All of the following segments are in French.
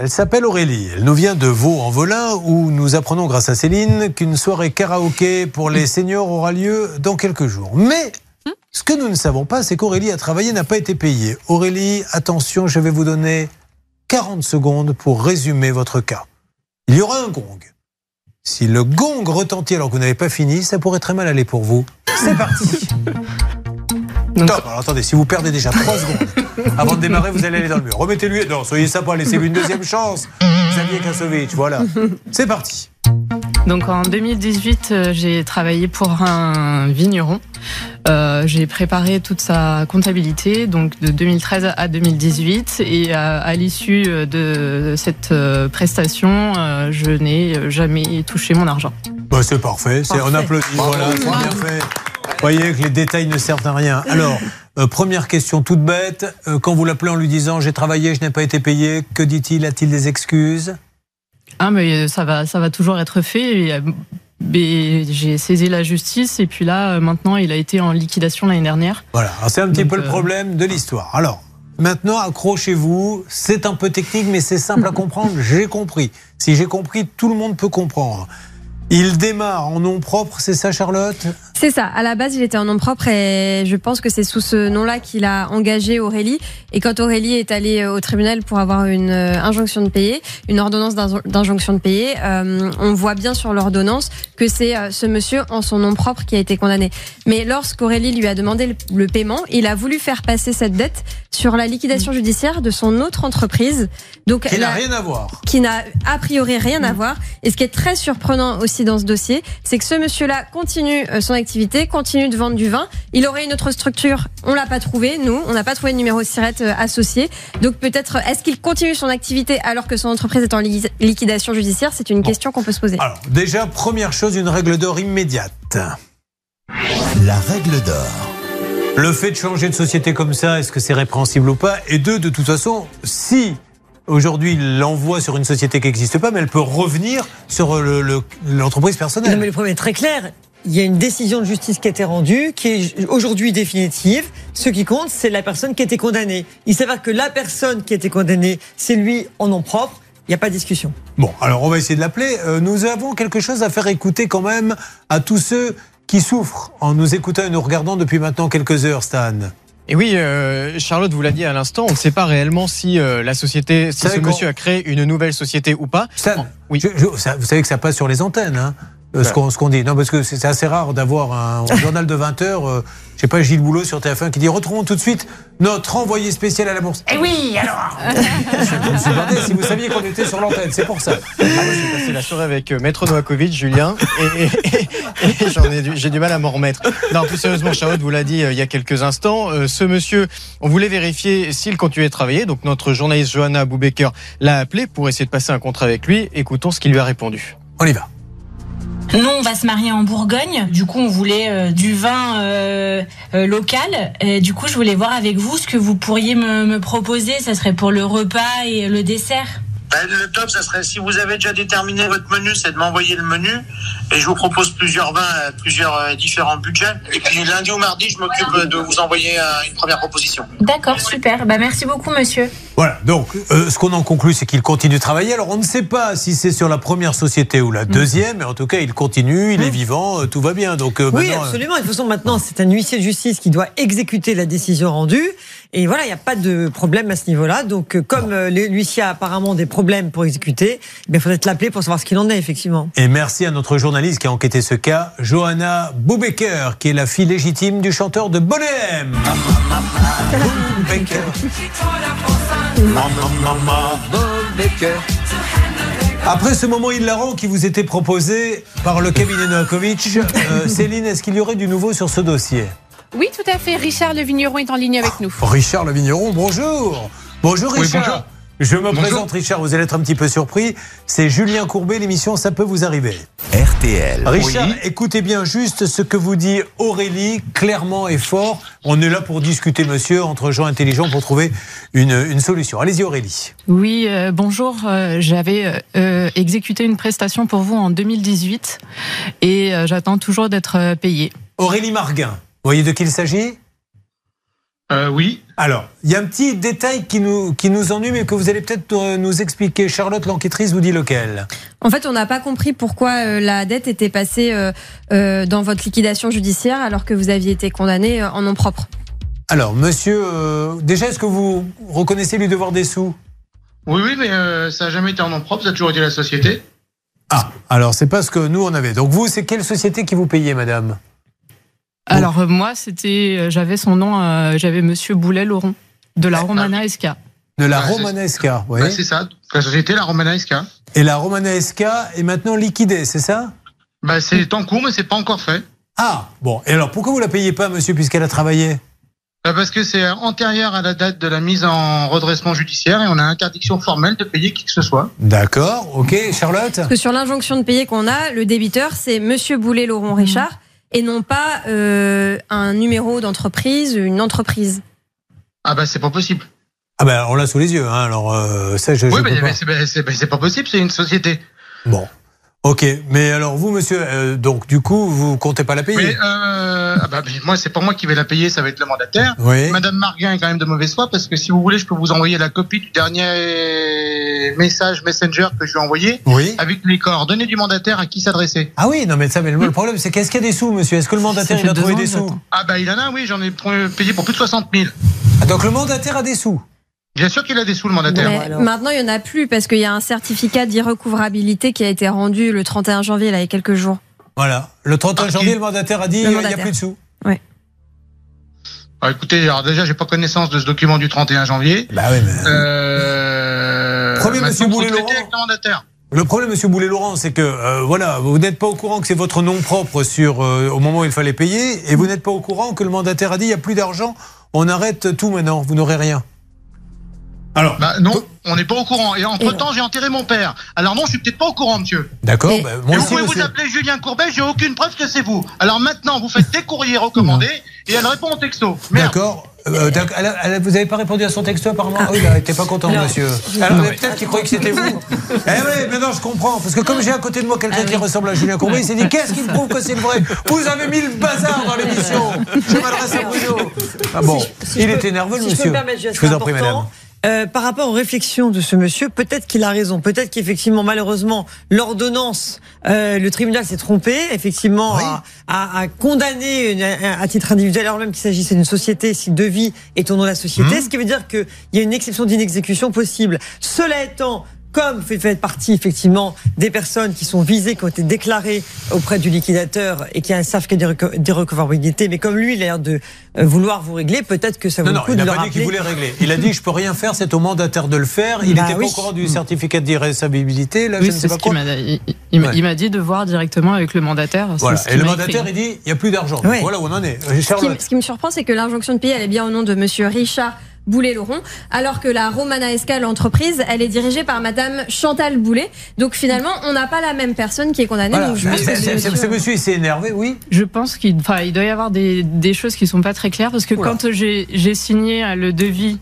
Elle s'appelle Aurélie. Elle nous vient de Vaux-en-Velin où nous apprenons grâce à Céline qu'une soirée karaoké pour les seniors aura lieu dans quelques jours. Mais ce que nous ne savons pas, c'est qu'Aurélie a travaillé, n'a pas été payée. Aurélie, attention, je vais vous donner 40 secondes pour résumer votre cas. Il y aura un gong. Si le gong retentit alors que vous n'avez pas fini, ça pourrait très mal aller pour vous. C'est parti. Top. Alors attendez, si vous perdez déjà 3 secondes avant de démarrer, vous allez aller dans le mur. Remettez-lui. Non, soyez sympa, laissez-lui une deuxième chance. Xavier Kasovic, voilà. C'est parti. Donc en 2018, euh, j'ai travaillé pour un vigneron. Euh, j'ai préparé toute sa comptabilité, donc de 2013 à 2018. Et à, à l'issue de cette euh, prestation, euh, je n'ai jamais touché mon argent. Bah, c'est parfait. On applaudit. Voilà, c'est bien fait. Vous voyez que les détails ne servent à rien. Alors, euh, première question toute bête. Euh, quand vous l'appelez en lui disant j'ai travaillé, je n'ai pas été payé, que dit-il? A-t-il des excuses? Ah, mais ça va, ça va toujours être fait. Et, euh, j'ai saisi la justice et puis là, euh, maintenant, il a été en liquidation l'année dernière. Voilà. C'est un petit Donc, peu le euh, problème de l'histoire. Alors, maintenant, accrochez-vous. C'est un peu technique, mais c'est simple à comprendre. J'ai compris. Si j'ai compris, tout le monde peut comprendre. Il démarre en nom propre, c'est ça, Charlotte? C'est ça. À la base, il était en nom propre et je pense que c'est sous ce nom-là qu'il a engagé Aurélie. Et quand Aurélie est allée au tribunal pour avoir une euh, injonction de payer, une ordonnance d'injon- d'injonction de payer, euh, on voit bien sur l'ordonnance que c'est euh, ce monsieur en son nom propre qui a été condamné. Mais lorsqu'Aurélie lui a demandé le, le paiement, il a voulu faire passer cette dette sur la liquidation judiciaire de son autre entreprise. Donc, Qui n'a rien à voir. qui n'a a priori rien à voir. Et ce qui est très surprenant aussi dans ce dossier, c'est que ce monsieur-là continue euh, son activité, continue de vendre du vin. Il aurait une autre structure, on l'a pas trouvé, nous, on n'a pas trouvé de numéro de euh, associé. Donc peut-être, est-ce qu'il continue son activité alors que son entreprise est en li- liquidation judiciaire? C'est une question qu'on peut se poser. Alors, déjà, première chose, une règle d'or immédiate. La règle d'or. Le fait de changer de société comme ça, est-ce que c'est répréhensible ou pas? Et deux, de toute façon, si aujourd'hui il l'envoie sur une société qui n'existe pas, mais elle peut revenir sur le- le- l'entreprise Non, personnelle. mais le problème est très clair. Il y a une décision de justice qui a été rendue, qui est aujourd'hui définitive. Ce qui compte, c'est la personne qui a été condamnée. Il s'avère que la personne qui a été condamnée, c'est lui en nom propre. Il n'y a pas de discussion. Bon, alors on va essayer de l'appeler. Euh, nous avons quelque chose à faire écouter quand même à tous ceux qui souffrent en nous écoutant et nous regardant depuis maintenant quelques heures, Stan. Et oui, euh, Charlotte vous l'a dit à l'instant, on ne sait pas réellement si euh, la société, si ce monsieur a créé une nouvelle société ou pas. Stan, oui. je- je- ça- vous savez que ça passe sur les antennes, hein, euh, ce qu'on ce qu'on dit. Non, parce que c'est c'est assez rare d'avoir un, un journal de 20 heures, euh, je sais pas, Gilles Boulot sur TF1 qui dit retrouvons tout de suite notre envoyé spécial à la bourse. Eh oui, alors Je me suis demandé si vous saviez qu'on était sur l'antenne, c'est pour ça. Ah, moi, j'ai passé la soirée avec euh, Maître Novakovic, Julien, et, et- et- et j'en ai, du- j'ai du mal à m'en remettre. Non, plus sérieusement, Charlotte vous l'a dit euh, il y a quelques instants, euh, ce monsieur, on voulait vérifier s'il continuait de travailler, donc notre journaliste Johanna Boubaker l'a appelé pour essayer de passer un contrat avec lui. Écoutons ce qu'il lui a répondu. On y va. Nous, on va se marier en Bourgogne. Du coup, on voulait euh, du vin euh, euh, local. Et du coup, je voulais voir avec vous ce que vous pourriez me, me proposer. Ça serait pour le repas et le dessert. Ben, le top, ça serait si vous avez déjà déterminé votre menu, c'est de m'envoyer le menu et je vous propose plusieurs vins, euh, plusieurs euh, différents budgets. Et puis lundi ou mardi, je m'occupe de vous envoyer euh, une première proposition. D'accord, super. Bah, merci beaucoup, monsieur. Voilà, donc euh, ce qu'on en conclut, c'est qu'il continue de travailler. Alors on ne sait pas si c'est sur la première société ou la deuxième, mais en tout cas, il continue, il est vivant, euh, tout va bien. Donc euh, Oui, euh, absolument. De toute façon, maintenant, c'est un huissier de justice qui doit exécuter la décision rendue. Et voilà, il n'y a pas de problème à ce niveau-là. Donc, euh, comme euh, l'huissier a apparemment des problèmes pour exécuter, il faudrait l'appeler pour savoir ce qu'il en est, effectivement. Et merci à notre journaliste qui a enquêté ce cas, Johanna Boubecker, qui est la fille légitime du chanteur de Boubecker. Après ce moment hilarant qui vous était proposé par le cabinet Novakovic, euh, Céline, est-ce qu'il y aurait du nouveau sur ce dossier? Oui, tout à fait. Richard Le Vigneron est en ligne avec nous. Richard le vigneron, bonjour. Bonjour Oui, Richard. bonjour. Je me présente Richard, vous allez être un petit peu surpris. C'est Julien Courbet, l'émission Ça peut vous arriver. RTL. Richard, Oui. écoutez bien juste ce que vous dit Aurélie, clairement et fort. On est là pour discuter, monsieur, entre gens intelligents pour trouver une, une solution. Allez-y Aurélie. Oui, euh, bonjour. euh, J'avais euh, exécuté une prestation pour vous en 2018 et euh, j'attends toujours d'être euh, payée. Aurélie Marguin, voyez de qui il s'agit Euh, oui. Alors, il y a un petit détail qui nous, qui nous ennuie, mais que vous allez peut-être euh, nous expliquer. Charlotte, l'enquêtrice, vous dit lequel? En fait, on n'a pas compris pourquoi euh, la dette était passée euh, euh, dans votre liquidation judiciaire alors que vous aviez été condamné euh, en nom propre. Alors, monsieur, euh, déjà, est-ce que vous reconnaissez lui devoir des sous? Oui, oui, mais euh, ça n'a jamais été en nom propre, ça a toujours été la société. Ah, alors c'est pas ce que nous on avait. Donc vous, c'est quelle société qui vous payait, madame? Alors euh, moi, c'était, euh, j'avais son nom, euh, j'avais Monsieur Boulet Laurent de la Romana SK. De la Bah, Romanesca, oui. Bah, c'est ça, la société, la Romana SK. Et la Romanesca est maintenant liquidée, c'est ça? Bah, c'est en cours, mais c'est pas encore fait. Ah, bon. Et alors pourquoi vous la payez pas, monsieur, puisqu'elle a travaillé? Bah, parce que c'est antérieur à la date de la mise en redressement judiciaire et on a interdiction formelle de payer qui que ce soit. D'accord, ok. Charlotte? Parce que sur l'injonction de payer qu'on a, le débiteur, c'est Monsieur Boulet Laurent Richard et non pas euh, un numéro d'entreprise, une entreprise. Ah bah c'est pas possible. Ah ben on l'a sous les yeux, hein, alors euh, ça je, oui, mais, c'est pas possible, c'est une société. Bon. Ok, mais alors vous, monsieur, euh, donc du coup, vous comptez pas la payer? Mais euh, ah bah, mais moi, c'est pas moi qui vais la payer, ça va être le mandataire. Oui. Madame Marguin est quand même de mauvaise foi parce que si vous voulez, je peux vous envoyer la copie du dernier message Messenger que je lui ai envoyé Oui. avec les coordonnées du mandataire à qui s'adresser. Ah oui, non mais ça, mais le le problème, c'est qu'est-ce qu'il y a des sous, monsieur? Est-ce que le mandataire il a trouvé des sous? Ah bah il en a, oui, j'en ai payé pour plus de 60 000. Ah, Donc le mandataire a des sous? Bien sûr qu'il a des sous le mandataire. Mais maintenant, il n'y en a plus parce qu'il y a un certificat d'irrecouvrabilité qui a été rendu le 31 janvier, là, il y a quelques jours. Voilà. Le 31 Ah, janvier, il- le mandataire a dit il n'y a plus de sous. Ah, écoutez, alors déjà, j'ai pas connaissance de ce document du 31 janvier. Bah oui, mais. Euh... Premier monsieur le problème, Monsieur Boulet-Laurent, c'est que euh, voilà, vous n'êtes pas au courant que c'est votre nom propre sur euh, au moment où il fallait payer, et vous n'êtes pas au courant que le mandataire a dit il n'y a plus d'argent, on arrête tout maintenant, vous n'aurez rien. Alors, Bah non, on n'est pas au courant. Et entre temps, j'ai enterré mon père. Alors non, je suis peut-être pas au courant, monsieur. d'accord, bah, vous pouvez vous appeler Julien Courbet, j'ai aucune preuve que c'est vous. Alors maintenant, vous faites des courriers recommandés et elle répond au texto. D'accord. Euh, d'accord. Elle a- elle a- vous n'avez pas répondu à son texto apparemment Ah oui, il n'était pas content, Non. monsieur. Alors, peut-être qu'il croyait que c'était vous. eh oui, maintenant je comprends. Parce que comme j'ai à côté de moi quelqu'un qui ressemble à Julien Courbet, il s'est dit qu'est-ce qui me prouve que c'est le vrai? Vous avez mis le bazar dans l'émission. Je m'adresse à Bruno. Ah bon, Si il je est peux- énervé, le si monsieur. Je, peux me permettre, je c'est vous en prie, madame. Euh, par rapport aux réflexions de ce monsieur, peut-être qu'il a raison. Peut-être qu'effectivement, malheureusement, l'ordonnance, euh, le tribunal s'est trompé, effectivement, Oui. à, à- à condamner une- à, à titre individuel, alors même qu'il s'agissait d'une société, si le devis est au nom de la société, Mhm. ce qui veut dire qu'il y a une exception d'inexécution possible. Cela étant, comme fait, fait partie effectivement des personnes qui sont visées, qui ont été déclarées auprès du liquidateur et qui a un certificat d'irreco- d'irrecouvrabilité, mais comme lui, il a l'air de euh, vouloir vous régler, peut-être que ça vaut Non, le non, il n'a pas dit qu'il voulait régler. Il a dit je peux rien faire, c'est au mandataire de le faire. Il Bah n'était oui. pas au courant du certificat d'irréversibilité. Là, Oui, je ne sais c'est pas ce qu'il quoi. m'a il, il m'a- Ouais. il m'a dit de voir directement avec le mandataire. Voilà. ce Et qu'il le m'a mandataire, écrit. il dit il n'y a plus d'argent. Ouais. Voilà où on en est. Ce qui, ce qui me surprend, c'est que l'injonction de payer, elle est bien au nom de Monsieur Richard Boulet-Laurent, alors que la Romana SK, l'entreprise, elle est dirigée par Madame Chantal Boulet. Donc finalement, on n'a pas la même personne qui est condamnée. Voilà. Donc je pense C'est- que c'est- ce Ce monsieur, il s'est énervé, oui. Je pense qu'il enfin, il doit y avoir des, des choses qui sont pas très claires parce que Oula. quand j'ai j'ai signé le devis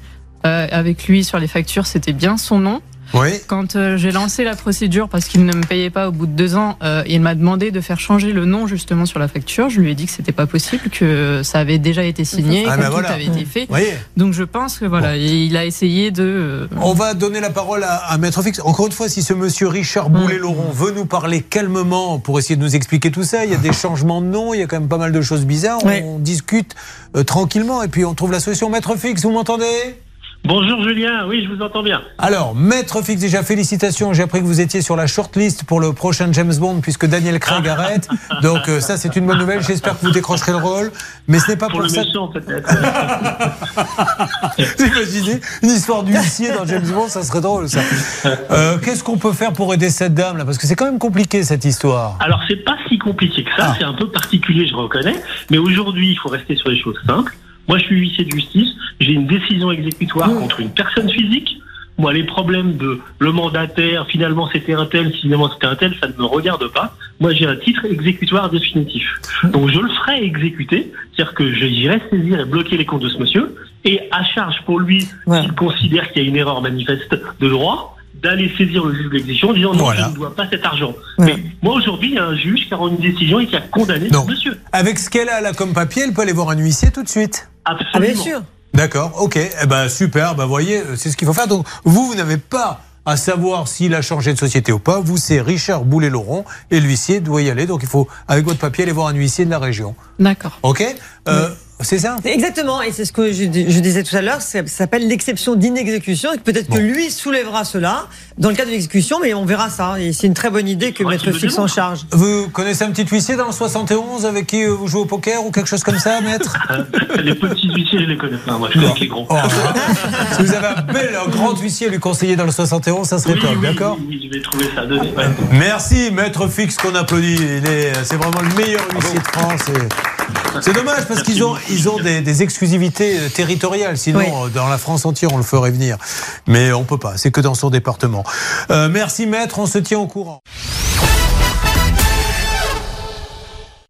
euh, avec lui sur les factures, c'était bien son nom. Oui. Quand euh, j'ai lancé la procédure parce qu'il ne me payait pas au bout de deux ans, euh, il m'a demandé de faire changer le nom justement sur la facture. Je lui ai dit que c'était pas possible, que ça avait déjà été signé, Ah que ben tout voilà. avait été fait. Vous voyez Donc je pense que voilà, il a essayé de. euh, On va donner la parole à, à Maître Fix. Encore une fois, si ce monsieur Richard Boulet-Laurent veut nous parler calmement pour essayer de nous expliquer tout ça, il y a des changements de nom, il y a quand même pas mal de choses bizarres. On discute euh, tranquillement et puis on trouve la solution. Maître Fix, vous m'entendez? Bonjour Julien, oui, je vous entends bien. Alors, Maître Fix, déjà félicitations. J'ai appris que vous étiez sur la shortlist pour le prochain James Bond puisque Daniel Craig arrête. Donc euh, ça, c'est une bonne nouvelle. J'espère que vous décrocherez le rôle. Mais ce n'est pas Pour pour, le ça. méchant peut-être. Imaginez une histoire d'huissier dans James Bond, ça serait drôle ça. Euh, Qu'est-ce qu'on peut faire pour aider cette dame là? Parce que c'est quand même compliqué cette histoire. Alors c'est pas si compliqué que ça, Ah. c'est un peu particulier, je reconnais. Mais aujourd'hui, il faut rester sur les choses simples. Moi, je suis huissier de justice, j'ai une décision exécutoire contre une personne physique. Moi, les problèmes de le mandataire, finalement c'était un tel, finalement c'était un tel, ça ne me regarde pas. Moi, j'ai un titre exécutoire définitif. Donc, je le ferai exécuter, c'est-à-dire que je- j'irai saisir et bloquer les comptes de ce monsieur, et à charge pour lui, s'il considère qu'il y a une erreur manifeste de droit, d'aller saisir le juge de l'exécution en disant non, Voilà. je ne dois pas cet argent. Mais moi, aujourd'hui, il y a un juge qui a rendu une décision et qui a condamné ce monsieur. avec ce qu'elle a là comme papier, elle peut aller voir un huissier tout de suite. Ah Absolument. bien sûr. D'accord, ok. Eh ben super, ben voyez, c'est ce qu'il faut faire. Donc vous, vous n'avez pas à savoir s'il a changé de société ou pas. Vous, c'est Richard Boulet-Laurent et l'huissier doit y aller. Donc il faut, avec votre papier, aller voir un huissier de la région. D'accord. Ok euh, C'est ça Exactement, et c'est ce que je, je disais tout à l'heure, ça s'appelle l'exception d'inexécution, et peut-être que lui soulèvera cela dans le cas de l'exécution, mais on verra ça, et c'est une très bonne idée que Ouais, Maître Fix en charge. Vous connaissez un petit huissier dans le 71 avec qui euh, vous jouez au poker ou quelque chose comme ça, maître? Les petits huissiers, je les connais pas. Moi, je connais les gros. Oh, Si vous avez un bel, un grand huissier à lui conseiller dans le 71, ça serait Oui, top, oui, d'accord? oui, oui, je vais trouver ça. Ouais. Merci, maître Fix, qu'on applaudit. Il est, c'est vraiment le meilleur huissier de France. et C'est dommage parce qu'ils ont, ils ont des, des exclusivités euh, territoriales. Sinon, Oui. euh, dans la France entière, on le ferait venir. Mais on peut pas. C'est que dans son département. Euh, merci, maître. On se tient au courant.